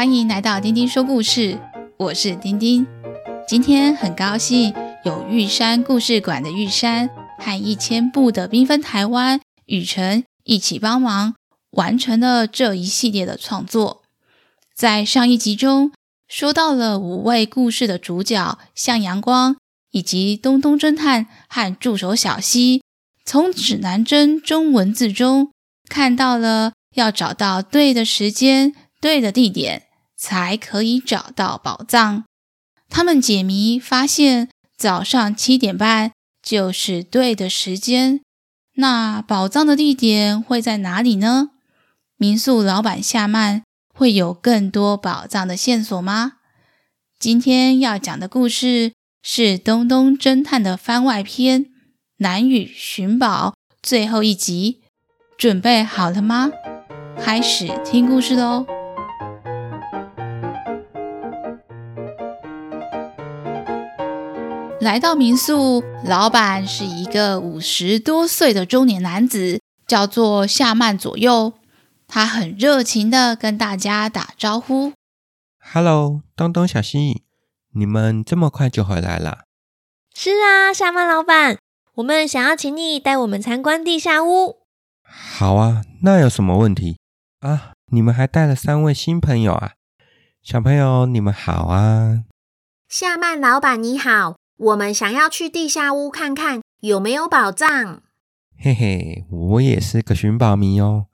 欢迎来到丁丁说故事，我是丁丁。今天很高兴有玉山故事馆的玉山和一千步的缤纷台湾雨辰一起帮忙完成了这一系列的创作。在上一集中，说到了五位故事的主角向阳光以及东东侦探和助手小溪，从指南针中文字中看到了要找到对的时间。对的地点才可以找到宝藏。他们解谜发现，早上七点半就是对的时间。那宝藏的地点会在哪里呢？民宿老板夏曼会有更多宝藏的线索吗？今天要讲的故事是东东侦探的番外篇《南屿寻宝》最后一集。准备好了吗？开始听故事喽！来到民宿，老板是一个五十多岁的中年男子，叫做夏曼左右。他很热情的跟大家打招呼：“Hello，东东、小希，你们这么快就回来了？”“是啊，夏曼老板，我们想要请你带我们参观地下屋。”“好啊，那有什么问题啊？你们还带了三位新朋友啊？小朋友，你们好啊！”“夏曼老板你好。”我们想要去地下屋看看有没有宝藏。嘿嘿，我也是个寻宝迷哦。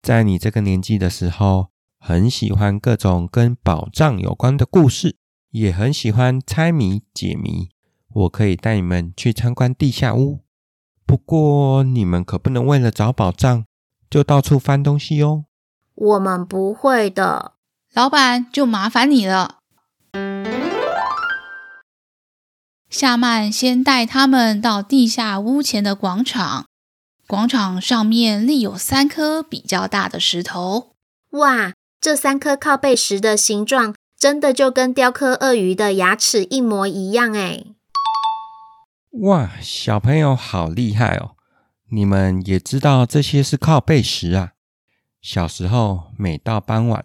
在你这个年纪的时候，很喜欢各种跟宝藏有关的故事，也很喜欢猜谜解谜。我可以带你们去参观地下屋，不过你们可不能为了找宝藏就到处翻东西哦。我们不会的，老板就麻烦你了。夏曼先带他们到地下屋前的广场，广场上面立有三颗比较大的石头。哇，这三颗靠背石的形状真的就跟雕刻鳄鱼的牙齿一模一样哎！哇，小朋友好厉害哦！你们也知道这些是靠背石啊？小时候每到傍晚，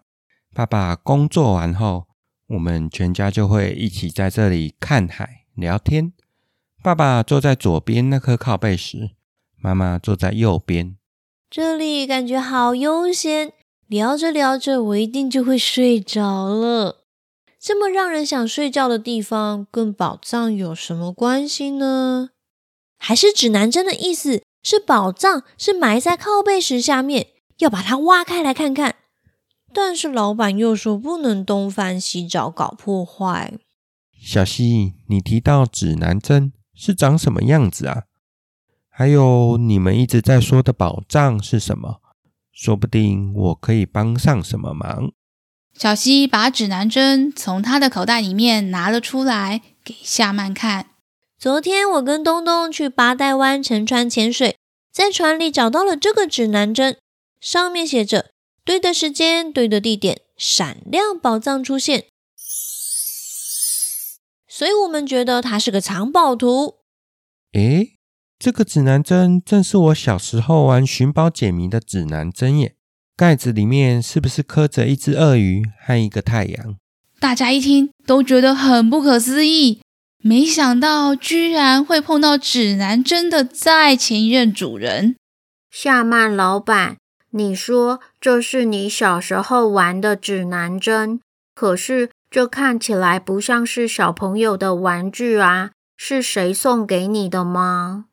爸爸工作完后，我们全家就会一起在这里看海。聊天，爸爸坐在左边那颗靠背石，妈妈坐在右边。这里感觉好悠闲，聊着聊着，我一定就会睡着了。这么让人想睡觉的地方，跟宝藏有什么关系呢？还是指南针的意思是宝藏是埋在靠背石下面，要把它挖开来看看？但是老板又说不能东翻西找，搞破坏。小希，你提到指南针是长什么样子啊？还有你们一直在说的宝藏是什么？说不定我可以帮上什么忙。小希把指南针从他的口袋里面拿了出来，给夏曼看。昨天我跟东东去八代湾乘船潜水，在船里找到了这个指南针，上面写着“对的时间，对的地点，闪亮宝藏出现”。所以我们觉得它是个藏宝图。诶，这个指南针正是我小时候玩寻宝解谜的指南针耶。盖子里面是不是刻着一只鳄鱼和一个太阳？大家一听都觉得很不可思议，没想到居然会碰到指南针的再前一任主人。夏曼老板，你说这是你小时候玩的指南针，可是，这看起来不像是小朋友的玩具啊，是谁送给你的吗？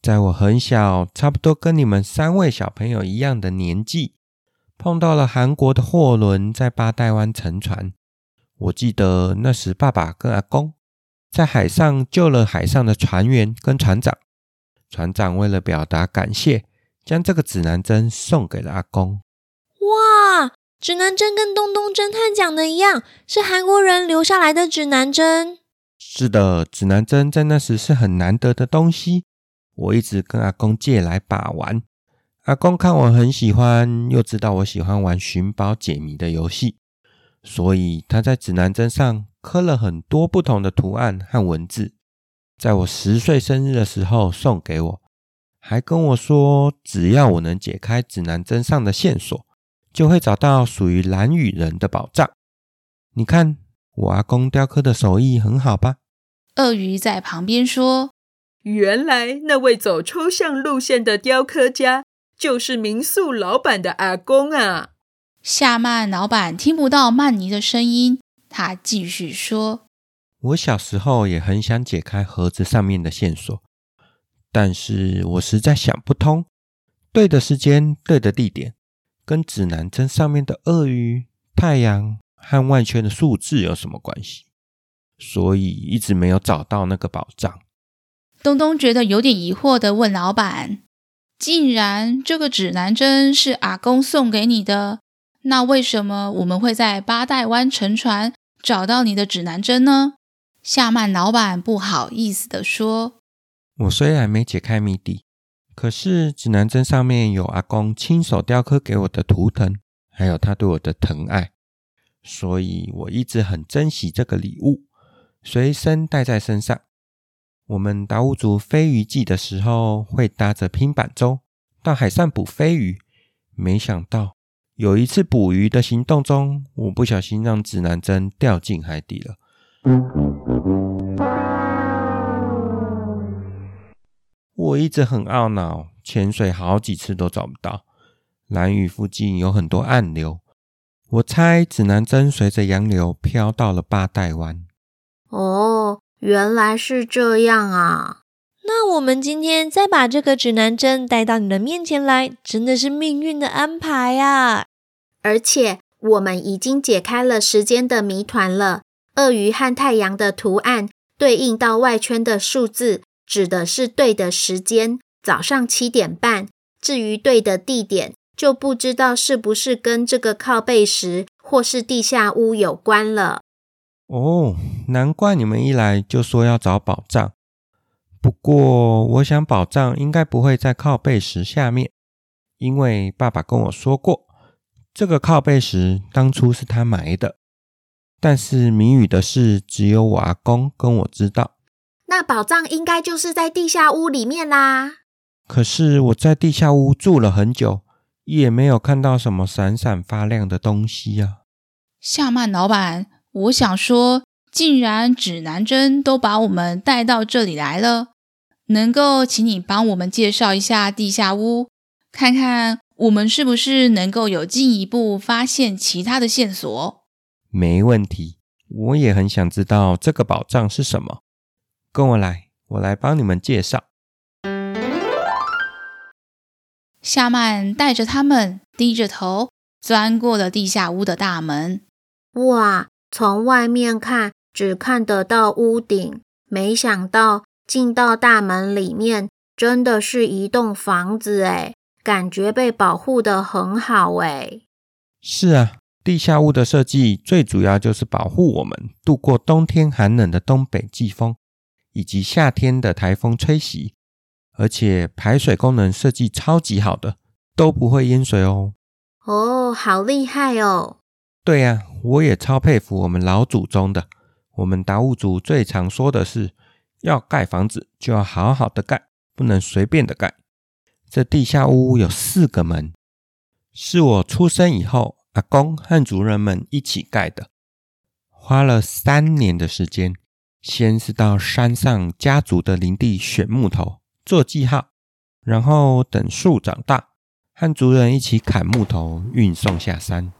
在我很小，差不多跟你们三位小朋友一样的年纪，碰到了韩国的货轮在八代湾沉船。我记得那时爸爸跟阿公在海上救了海上的船员跟船长。船长为了表达感谢，将这个指南针送给了阿公。哇！指南针跟东东侦探讲的一样，是韩国人留下来的指南针。是的，指南针在那时是很难得的东西。我一直跟阿公借来把玩。阿公看我很喜欢，又知道我喜欢玩寻宝解谜的游戏，所以他在指南针上刻了很多不同的图案和文字。在我十岁生日的时候送给我，还跟我说，只要我能解开指南针上的线索。就会找到属于蓝雨人的宝藏。你看我阿公雕刻的手艺很好吧？”鳄鱼在旁边说：“原来那位走抽象路线的雕刻家，就是民宿老板的阿公啊。”夏曼老板听不到曼尼的声音，他继续说：“我小时候也很想解开盒子上面的线索，但是我实在想不通，对的时间、对的地点，跟指南针上面的鳄鱼、太阳和外圈的数字有什么关系？所以一直没有找到那个宝藏。”东东觉得有点疑惑的问老板：“既然这个指南针是阿公送给你的？”那为什么我们会在八代湾沉船找到你的指南针呢？夏曼老板不好意思的说：“我虽然没解开谜底，可是指南针上面有阿公亲手雕刻给我的图腾，还有他对我的疼爱，所以我一直很珍惜这个礼物，随身带在身上。我们达悟族飞鱼季的时候，会搭着拼板舟到海上捕飞鱼，没想到。”有一次捕鱼的行动中，我不小心让指南针掉进海底了。我一直很懊恼，潜水好几次都找不到。蓝屿附近有很多暗流，我猜指南针随着洋流飘到了八代湾。哦，原来是这样啊！那我们今天再把这个指南针带到你的面前来，真的是命运的安排啊！而且我们已经解开了时间的谜团了。鳄鱼和太阳的图案对应到外圈的数字，指的是对的时间，早上七点半。至于对的地点，就不知道是不是跟这个靠背石或是地下屋有关了。哦，难怪你们一来就说要找宝藏。不过，我想宝藏应该不会在靠背石下面，因为爸爸跟我说过。这个靠背石当初是他埋的，但是谜语的事只有我阿公跟我知道。那宝藏应该就是在地下屋里面啦。可是我在地下屋住了很久，也没有看到什么闪闪发亮的东西啊。夏曼老板，我想说，既然指南针都把我们带到这里来了，能够请你帮我们介绍一下地下屋，看看。我们是不是能够有进一步发现其他的线索？没问题，我也很想知道这个宝藏是什么。跟我来，我来帮你们介绍。夏曼带着他们低着头钻过了地下屋的大门。哇，从外面看只看得到屋顶，没想到进到大门里面，真的是一栋房子诶。感觉被保护的很好诶。是啊，地下屋的设计最主要就是保护我们度过冬天寒冷的东北季风，以及夏天的台风吹袭。而且排水功能设计超级好的，都不会淹水哦。哦，好厉害哦！对呀，我也超佩服我们老祖宗的。我们达悟族最常说的是，要盖房子就要好好的盖，不能随便的盖。这地下屋有四个门，是我出生以后，阿公和族人们一起盖的，花了三年的时间。先是到山上家族的林地选木头做记号，然后等树长大，和族人一起砍木头运送下山，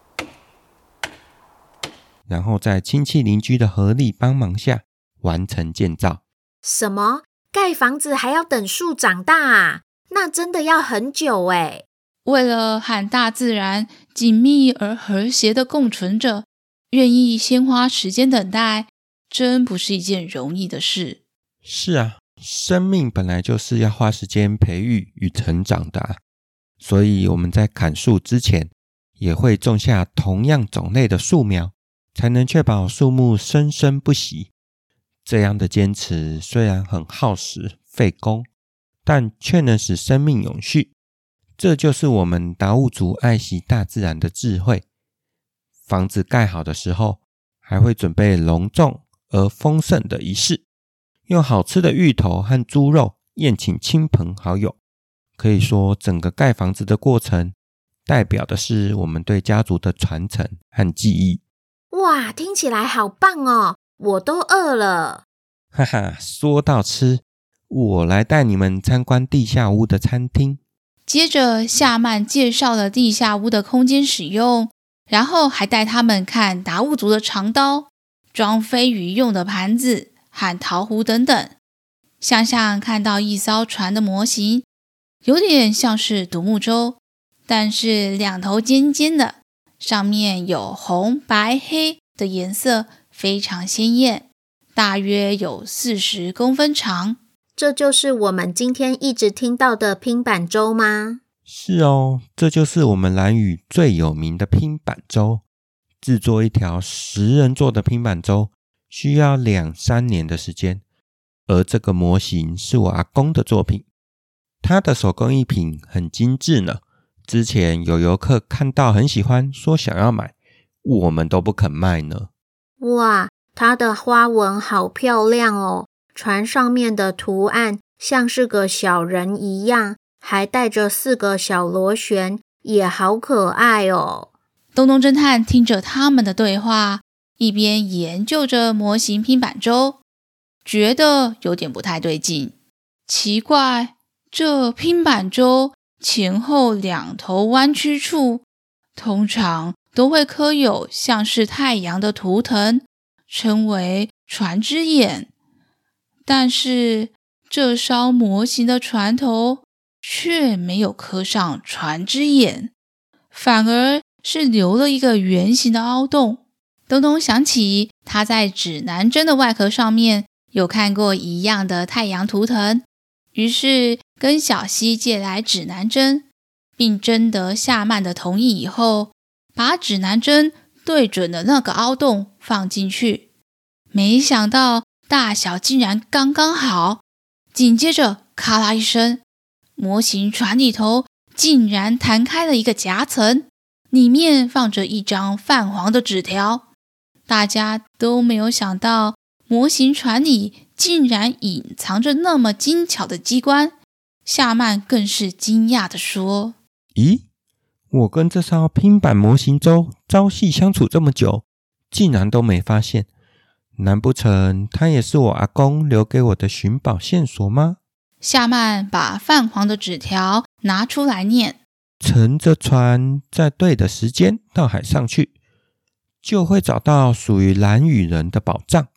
然后在亲戚邻居的合力帮忙下完成建造。什么？盖房子还要等树长大啊？那真的要很久诶。为了和大自然紧密而和谐的共存着，愿意先花时间等待，真不是一件容易的事。是啊，生命本来就是要花时间培育与成长的啊，所以我们在砍树之前，也会种下同样种类的树苗，才能确保树木生生不息。这样的坚持虽然很耗时费工。但却能使生命永续，这就是我们达悟族爱惜大自然的智慧。房子盖好的时候，还会准备隆重而丰盛的仪式，用好吃的芋头和猪肉宴请亲朋好友。可以说，整个盖房子的过程，代表的是我们对家族的传承和记忆。哇，听起来好棒哦！我都饿了。哈哈，说到吃，我来带你们参观地下屋的餐厅。接着，夏曼介绍了地下屋的空间使用，然后还带他们看达悟族的长刀、装飞鱼用的盘子和陶壶等等。想象看到一艘船的模型，有点像是独木舟，但是两头尖尖的，上面有红、白、黑的颜色，非常鲜艳，大约有四十公分长。这就是我们今天一直听到的拼板舟吗？是哦，这就是我们蓝屿最有名的拼板舟。制作一条十人座的拼板舟，需要两三年的时间。而这个模型是我阿公的作品，他的手工艺品很精致呢。之前有游客看到很喜欢，说想要买，我们都不肯卖呢。哇，它的花纹好漂亮哦！船上面的图案像是个小人一样，还带着四个小螺旋，也好可爱哦。东东侦探听着他们的对话，一边研究着模型拼板舟。觉得有点不太对劲，奇怪，这拼板舟前后两头弯曲处，通常都会刻有像是太阳的图腾，称为船之眼。但是这艘模型的船头却没有刻上船之眼，反而是留了一个圆形的凹洞。东东想起他在指南针的外壳上面。有看过一样的太阳图腾，于是跟小希借来指南针，并征得夏曼的同意以后，把指南针对准了那个凹洞放进去。没想到大小竟然刚刚好，紧接着咔啦一声，模型船里头竟然弹开了一个夹层，里面放着一张泛黄的纸条。大家都没有想到。模型船里竟然隐藏着那么精巧的机关，夏曼更是惊讶地说：“咦，我跟这艘拼板模型舟朝夕相处这么久，竟然都没发现？难不成它也是我阿公留给我的寻宝线索吗？”夏曼把泛黄的纸条拿出来念：“乘着船在对的时间到海上去，就会找到属于蓝雨人的宝藏。”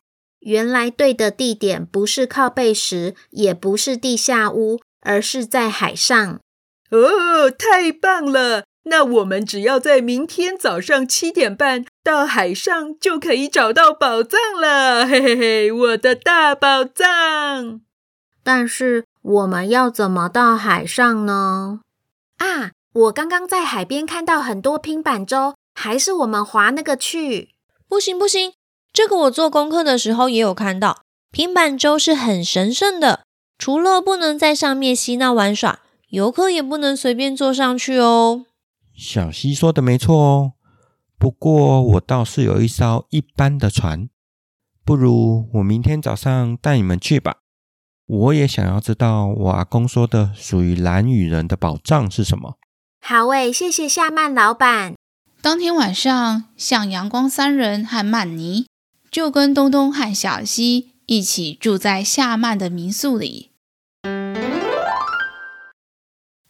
原来对的地点不是靠背石，也不是地下屋，而是在海上。哦，太棒了！那我们只要在明天早上七点半到海上，就可以找到宝藏了。嘿嘿嘿，我的大宝藏！但是我们要怎么到海上呢？啊，我刚刚在海边看到很多拼板舟，还是我们划那个去？不行，不行。这个我做功课的时候也有看到，拼板舟是很神圣的，除了不能在上面嬉闹玩耍，游客也不能随便坐上去哦。小溪说的没错哦，不过我倒是有一艘一般的船，不如我明天早上带你们去吧。我也想要知道我阿公说的属于兰屿人的宝藏是什么。好诶，谢谢夏曼老板。当天晚上，向阳光三人和曼妮。就跟东东和小西一起住在夏曼的民宿里。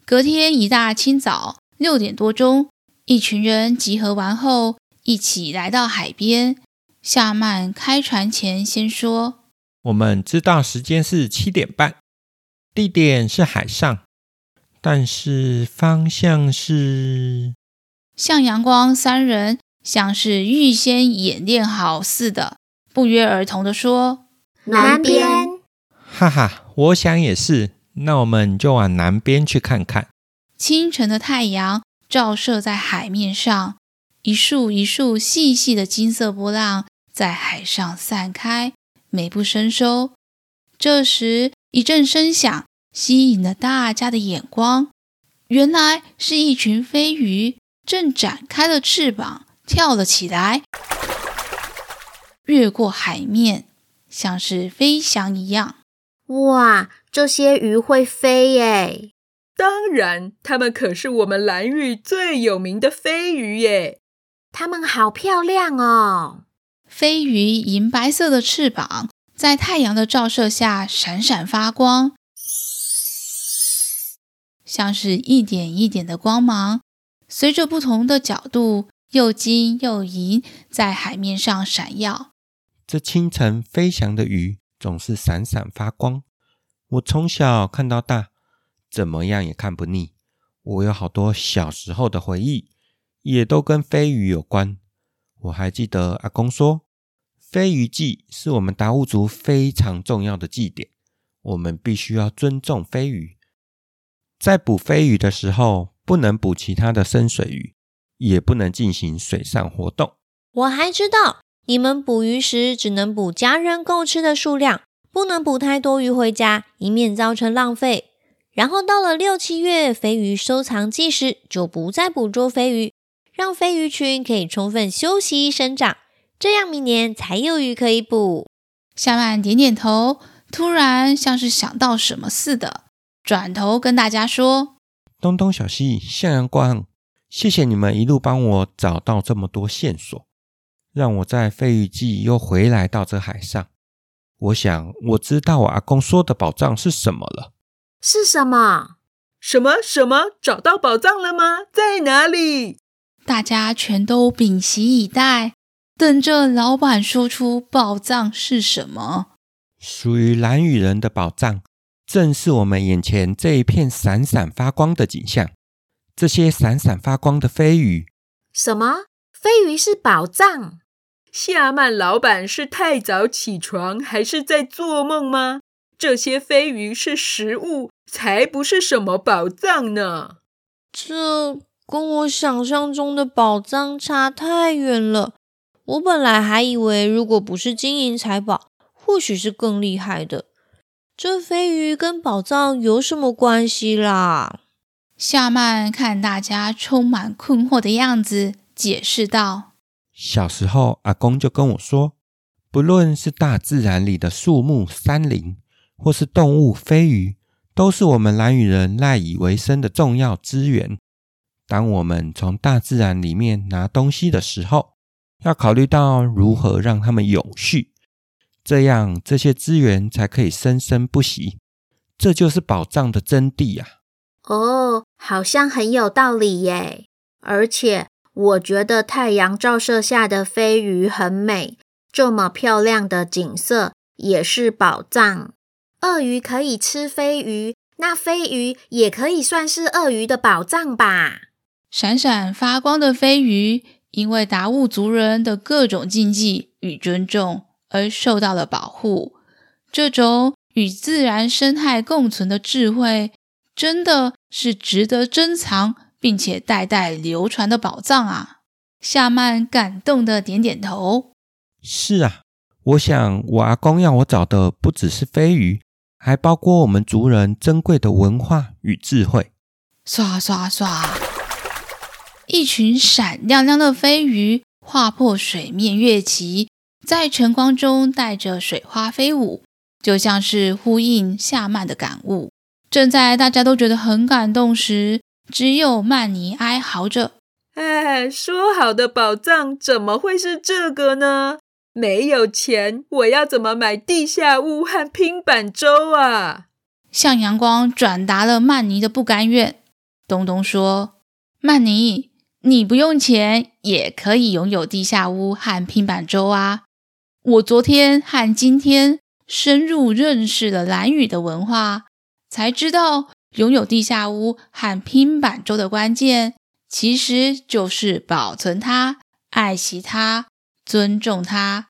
隔天一大清早，六点多钟，一群人集合完后，一起来到海边。夏曼开船前先说：“我们知道时间是七点半，地点是海上，但是方向是……”向阳光三人。像是预先演练好似的，不约而同的说：“南边。”哈哈，我想也是。那我们就往南边去看看。清晨的太阳照射在海面上，一束一束细细的金色波浪在海上散开，美不胜收。这时，一阵声响吸引了大家的眼光，原来是一群飞鱼正展开了翅膀。跳了起来，越过海面，像是飞翔一样。哇，这些鱼会飞耶！当然，它们可是我们蓝玉最有名的飞鱼耶。它们好漂亮哦！飞鱼银白色的翅膀在太阳的照射下闪闪发光，像是一点一点的光芒，随着不同的角度，又金又银，在海面上闪耀。这清晨飞翔的鱼总是闪闪发光，我从小看到大，怎么样也看不腻。我有好多小时候的回忆。也都跟飞鱼有关。我还记得阿公说，飞鱼祭是我们达悟族非常重要的祭典，我们必须要尊重飞鱼。在捕飞鱼的时候，不能捕其他的深水鱼，也不能进行水上活动。我还知道，你们捕鱼时只能捕家人够吃的数量，不能捕太多鱼回家，以免造成浪费。然后到了六七月飞鱼收藏季时，就不再捕捉飞鱼。让飞鱼群可以充分休息生长，这样明年才有鱼可以捕。夏曼点点头，突然像是想到什么似的，转头跟大家说：“东东、小西、向阳光，谢谢你们一路帮我找到这么多线索，让我在飞鱼季又回来到这海上。我想我知道我阿公说的宝藏是什么了。是什么？什么？什么？找到宝藏了吗？在哪里？”大家全都屏息以待，等着老板说出宝藏是什么。属于蓝雨人的宝藏，正是我们眼前这一片闪闪发光的景象。这些闪闪发光的飞鱼，什么？飞鱼是宝藏？夏曼老板是太早起床，还是在做梦吗？这些飞鱼是食物，才不是什么宝藏呢。这。跟我想象中的宝藏差太远了。我本来还以为，如果不是金银财宝，或许是更厉害的。这飞鱼跟宝藏有什么关系啦？夏曼看大家充满困惑的样子，解释道：“小时候，阿公就跟我说，不论是大自然里的树木、山林，或是动物、飞鱼，都是我们蓝羽人赖以为生的重要资源。”当我们从大自然里面拿东西的时候，要考虑到如何让它们永续，这样这些资源才可以生生不息。这就是宝藏的真谛呀！哦，好像很有道理耶。而且我觉得太阳照射下的飞鱼很美，这么漂亮的景色也是宝藏。鳄鱼可以吃飞鱼，那飞鱼也可以算是鳄鱼的宝藏吧？闪闪发光的飞鱼，因为达悟族人的各种禁忌与尊重而受到了保护。这种与自然生态共存的智慧，真的是值得珍藏并且代代流传的宝藏啊！夏曼感动的点点头。是啊，我想我阿公要我找的不只是飞鱼，还包括我们族人珍贵的文化与智慧。刷刷刷。一群闪亮亮的飞鱼划破水面跃起，在晨光中带着水花飞舞，就像是呼应夏曼的感悟。正在大家都觉得很感动时，只有曼尼哀嚎着：“哎，说好的宝藏怎么会是这个呢？没有钱，我要怎么买地下屋和拼板舟啊？”向阳光转达了曼尼的不甘愿。东东说：“曼尼。”你不用钱也可以拥有地下屋和拼板舟啊！我昨天和今天深入认识了兰屿的文化，才知道拥有地下屋和拼板舟的关键，其实就是保存它、爱惜它、尊重它，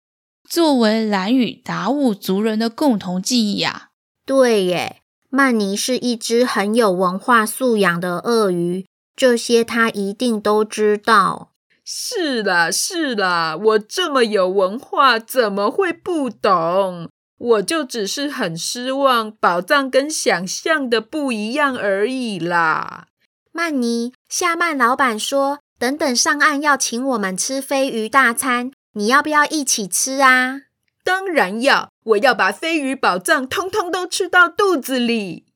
作为兰屿达悟族人的共同记忆啊！对耶，曼尼是一只很有文化素养的鳄鱼。这些他一定都知道。是啦，是啦，我这么有文化，怎么会不懂？我就只是很失望，宝藏跟想象的不一样而已啦。曼尼，夏曼老板说，等等上岸要请我们吃飞鱼大餐，你要不要一起吃啊？当然要，我要把飞鱼宝藏通通都吃到肚子里。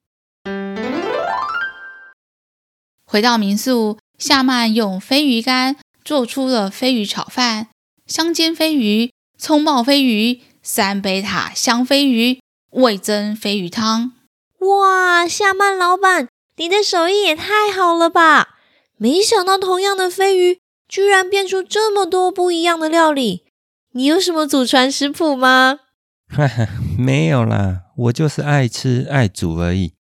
回到民宿，夏曼用飞鱼干做出了飞鱼炒饭、香煎飞鱼、葱爆飞鱼、三杯塔香飞鱼、味噌飞鱼汤。哇，夏曼老板，你的手艺也太好了吧！没想到同样的飞鱼，居然变出这么多不一样的料理。你有什么祖传食谱吗？哈哈，没有啦，我就是爱吃爱煮而已。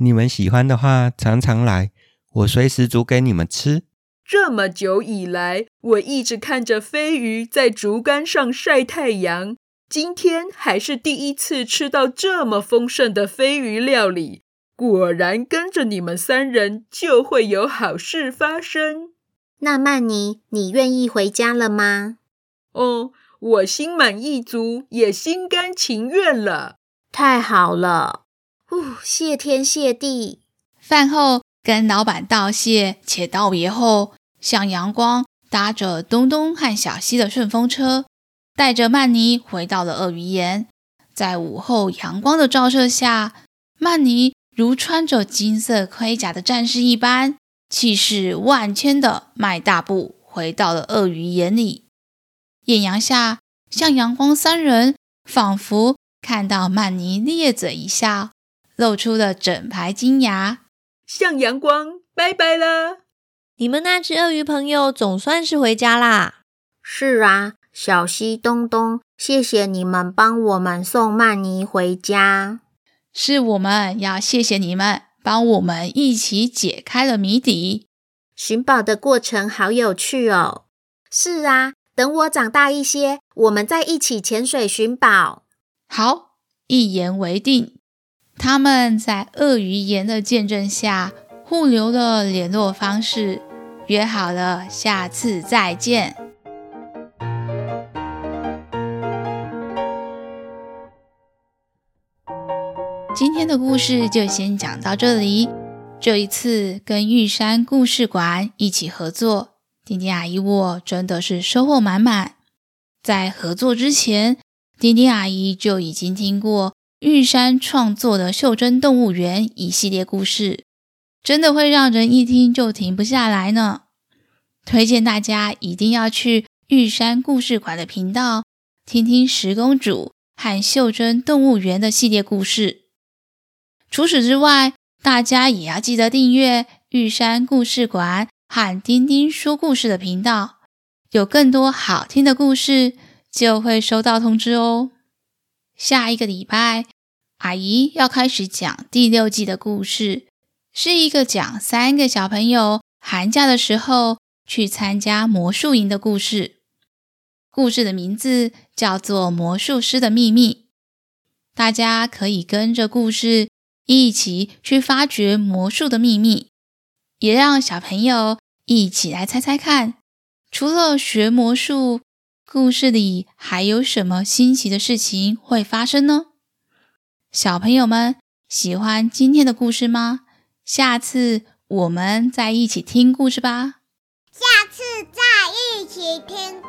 你们喜欢的话，常常来，我随时煮给你们吃。这么久以来，我一直看着飞鱼在竹竿上晒太阳。今天还是第一次吃到这么丰盛的飞鱼料理，果然跟着你们三人就会有好事发生。那曼尼，你愿意回家了吗？哦，我心满意足，也心甘情愿了。太好了，哦，谢天谢地。饭后跟老板道谢且道别后，向阳光搭着东东和小西的顺风车。带着曼妮回到了鳄鱼岩，在午后阳光的照射下，曼妮如穿着金色盔甲的战士一般，气势万千地迈大步回到了鳄鱼眼里。艳阳下，向阳光三人仿佛看到曼妮咧嘴一笑，露出了整排金牙。向阳光，拜拜啦！你们那只鳄鱼朋友总算是回家啦。是啊。小溪、东东，谢谢你们帮我们送曼尼回家。是我们要谢谢你们，帮我们一起解开了谜底。寻宝的过程好有趣哦。是啊，等我长大一些，我们再一起潜水寻宝。好，一言为定。他们在鳄鱼岩的见证下，互留了联络方式，约好了下次再见。今天的故事就先讲到这里。这一次跟玉山故事馆一起合作，丁丁阿姨我真的是收获满满。在合作之前，丁丁阿姨就已经听过玉山创作的《袖珍动物园》一系列故事，真的会让人一听就停不下来呢。推荐大家一定要去玉山故事馆的频道，听听十公主和袖珍动物园的系列故事。除此之外，大家也要记得订阅玉山故事馆和丁丁说故事的频道，有更多好听的故事就会收到通知哦。下一个礼拜，阿姨要开始讲第六季的故事，是一个讲三个小朋友寒假的时候去参加魔术营的故事。故事的名字叫做《魔术师的秘密》，大家可以跟着故事。一起去发掘魔术的秘密，也让小朋友一起来猜猜看，除了学魔术，故事里还有什么新奇的事情会发生呢？小朋友们喜欢今天的故事吗？下次我们再一起听故事吧。下次再一起听。